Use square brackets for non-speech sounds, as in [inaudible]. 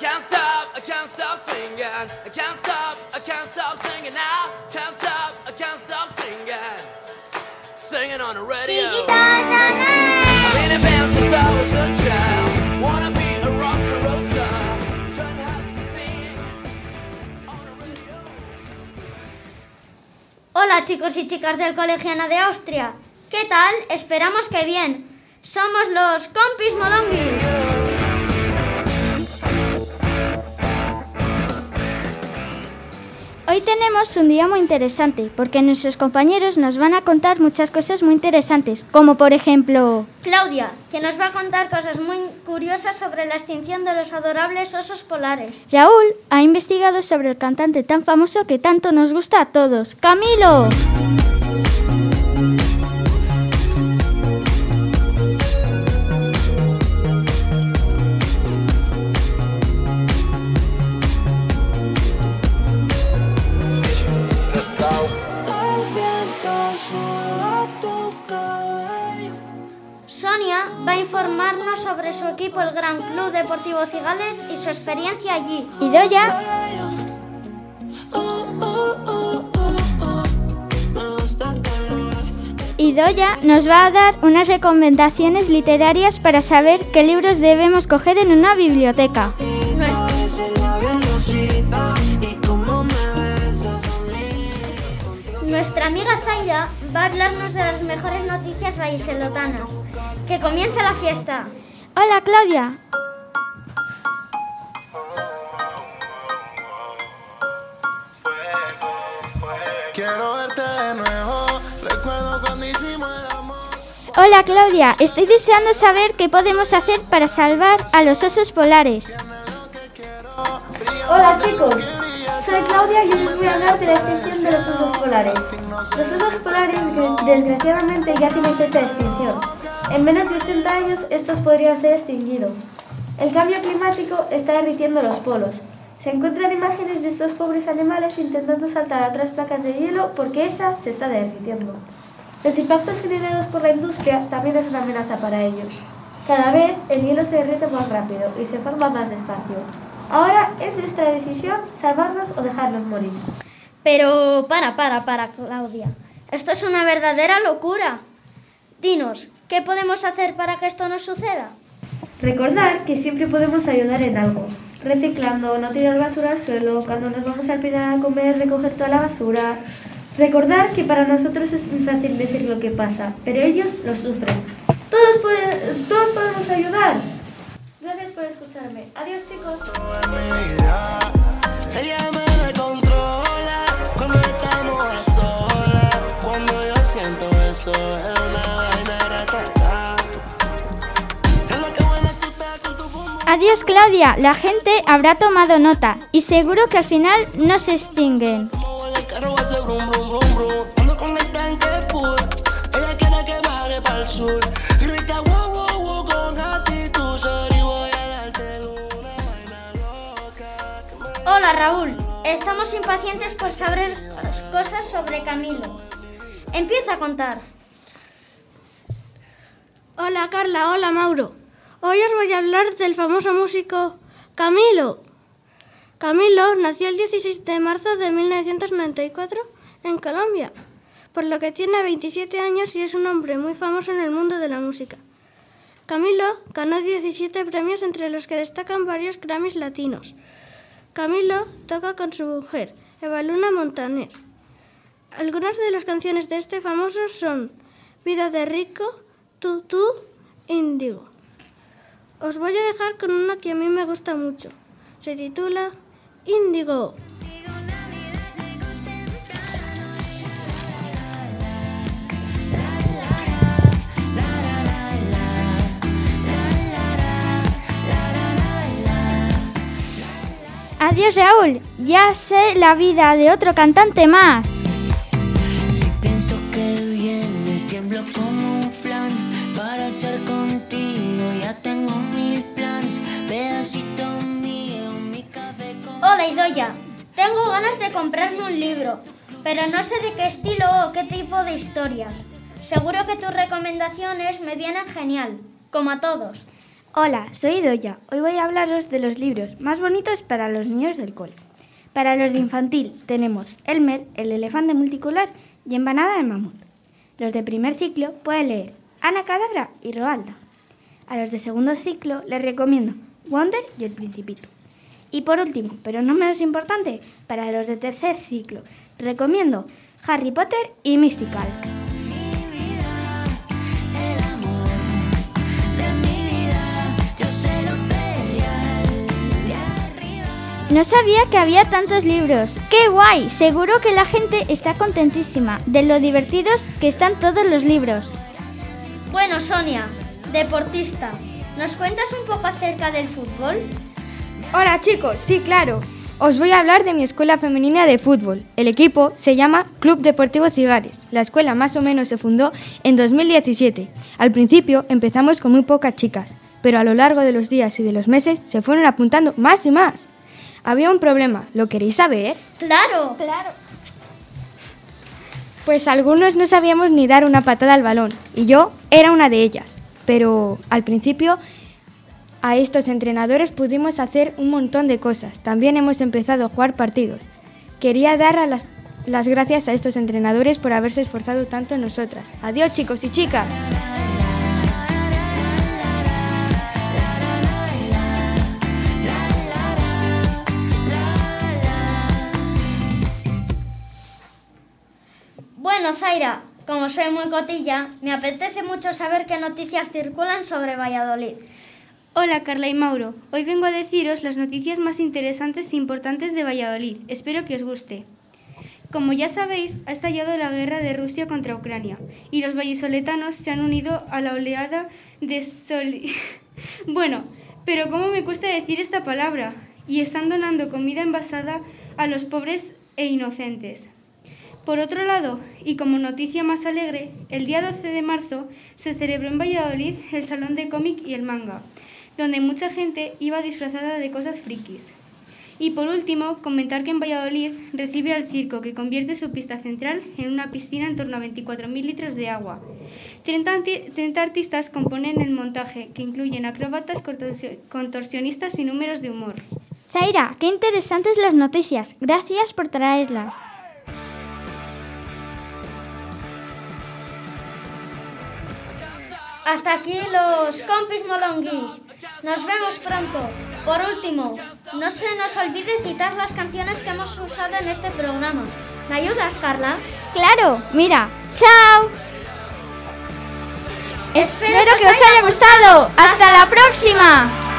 can't stop, I can't stop singing. I can't stop, I can't stop singing now. Can't stop, I can't stop singing. Singing on the radio. I've been in bands since I was a child. Wanna be a rock and roll star. To have to sing on the radio. Hola chicos y chicas del Colegio Ana de Austria. ¿Qué tal? Esperamos que bien. Somos los compis molonguis. Tenemos un día muy interesante porque nuestros compañeros nos van a contar muchas cosas muy interesantes, como por ejemplo... Claudia, que nos va a contar cosas muy curiosas sobre la extinción de los adorables osos polares. Raúl ha investigado sobre el cantante tan famoso que tanto nos gusta a todos, Camilo. El Gran Club Deportivo Cigales, y su experiencia allí. Y Doya Y Doya nos va a dar unas recomendaciones literarias para saber qué libros debemos coger en una biblioteca. Nuestra amiga Zaira va a hablarnos de las mejores noticias vallisoletanas. ¡Que comience la fiesta! Hola Claudia. Quiero verte de nuevo. Recuerdo cuando hicimos el amor. Hola Claudia, estoy deseando saber qué podemos hacer para salvar a los osos polares. Hola chicos, soy Claudia y hoy os voy a hablar de la extinción de los osos polares. Los osos polares desgraciadamente ya tienen fecha de extinción. En menos de 80 años estos podrían ser extinguidos. El cambio climático está derritiendo los polos. Se encuentran imágenes de estos pobres animales intentando saltar a otras placas de hielo porque esa se está derritiendo. Los impactos generados por la industria también es una amenaza para ellos. Cada vez el hielo se derrite más rápido y se forma más despacio. Ahora es nuestra decisión salvarlos o dejarlos morir. Pero para, para, para, Claudia. Esto es una verdadera locura. Dinos, ¿qué podemos hacer para que esto no suceda? Recordar que siempre podemos ayudar en algo. Reciclando, no tirar basura al suelo, cuando nos vamos al pinar a comer, recoger toda la basura. Recordar que para nosotros es muy fácil decir lo que pasa, pero ellos lo sufren. Todos, podemos ayudar. Gracias por escucharme. Adiós chicos. Cuando yo siento eso, es una Adiós Claudia, la gente habrá tomado nota y seguro que al final no se extinguen. Hola Raúl, estamos impacientes por saber cosas sobre Camilo. Empieza a contar. Hola Carla, hola Mauro. Hoy os voy a hablar del famoso músico Camilo. Camilo nació el 16 de marzo de 1994 en Colombia, por lo que tiene 27 años y es un hombre muy famoso en el mundo de la música. Camilo ganó 17 premios entre los que destacan varios Grammys latinos. Camilo toca con su mujer, Evaluna Montaner. Algunas de las canciones de este famoso son Vida de Rico, Tú, Tú, Índigo. Os voy a dejar con una que a mí me gusta mucho. Se titula Índigo. Adiós Raúl, ya sé la vida de otro cantante más. Con. Hola Idoya, tengo ganas de comprarme un libro, pero no sé de qué estilo o qué tipo de historias. Seguro que tus recomendaciones me vienen genial, como a todos. Hola, soy Doya. Hoy voy a hablaros de los libros más bonitos para los niños del cole. Para los de infantil tenemos Elmer, el elefante multicolor y Empanada de mamut. Los de primer ciclo pueden leer Ana Cadabra y Roalda. A los de segundo ciclo les recomiendo Wonder y el Principito. Y por último, pero no menos importante, para los de tercer ciclo recomiendo Harry Potter y Mystical. No sabía que había tantos libros. ¡Qué guay! Seguro que la gente está contentísima de lo divertidos que están todos los libros. Bueno, Sonia, deportista, ¿nos cuentas un poco acerca del fútbol? Hola chicos, sí, claro. Os voy a hablar de mi escuela femenina de fútbol. El equipo se llama Club Deportivo Cigares. La escuela más o menos se fundó en 2017. Al principio empezamos con muy pocas chicas, pero a lo largo de los días y de los meses se fueron apuntando más y más. Había un problema, ¿lo queréis saber? Claro, claro. Pues algunos no sabíamos ni dar una patada al balón, y yo era una de ellas. Pero al principio a estos entrenadores pudimos hacer un montón de cosas. También hemos empezado a jugar partidos. Quería dar las, las gracias a estos entrenadores por haberse esforzado tanto en nosotras. Adiós chicos y chicas. Bueno, Zaira, como soy muy cotilla, me apetece mucho saber qué noticias circulan sobre Valladolid. Hola Carla y Mauro, hoy vengo a deciros las noticias más interesantes e importantes de Valladolid. Espero que os guste. Como ya sabéis, ha estallado la guerra de Rusia contra Ucrania y los vallisoletanos se han unido a la oleada de sol... [laughs] bueno, pero ¿cómo me cuesta decir esta palabra? Y están donando comida envasada a los pobres e inocentes. Por otro lado, y como noticia más alegre, el día 12 de marzo se celebró en Valladolid el Salón de Cómic y el Manga, donde mucha gente iba disfrazada de cosas frikis. Y por último, comentar que en Valladolid recibe al circo que convierte su pista central en una piscina en torno a 24.000 litros de agua. 30, 30 artistas componen el montaje, que incluyen acróbatas, contorsionistas y números de humor. Zaira, qué interesantes las noticias. Gracias por traerlas. Hasta aquí los compis molonguis. Nos vemos pronto. Por último, no se nos olvide citar las canciones que hemos usado en este programa. ¿Me ayudas, Carla? Claro, mira. ¡Chao! Espero, Espero que os haya gustado. ¡Hasta la próxima!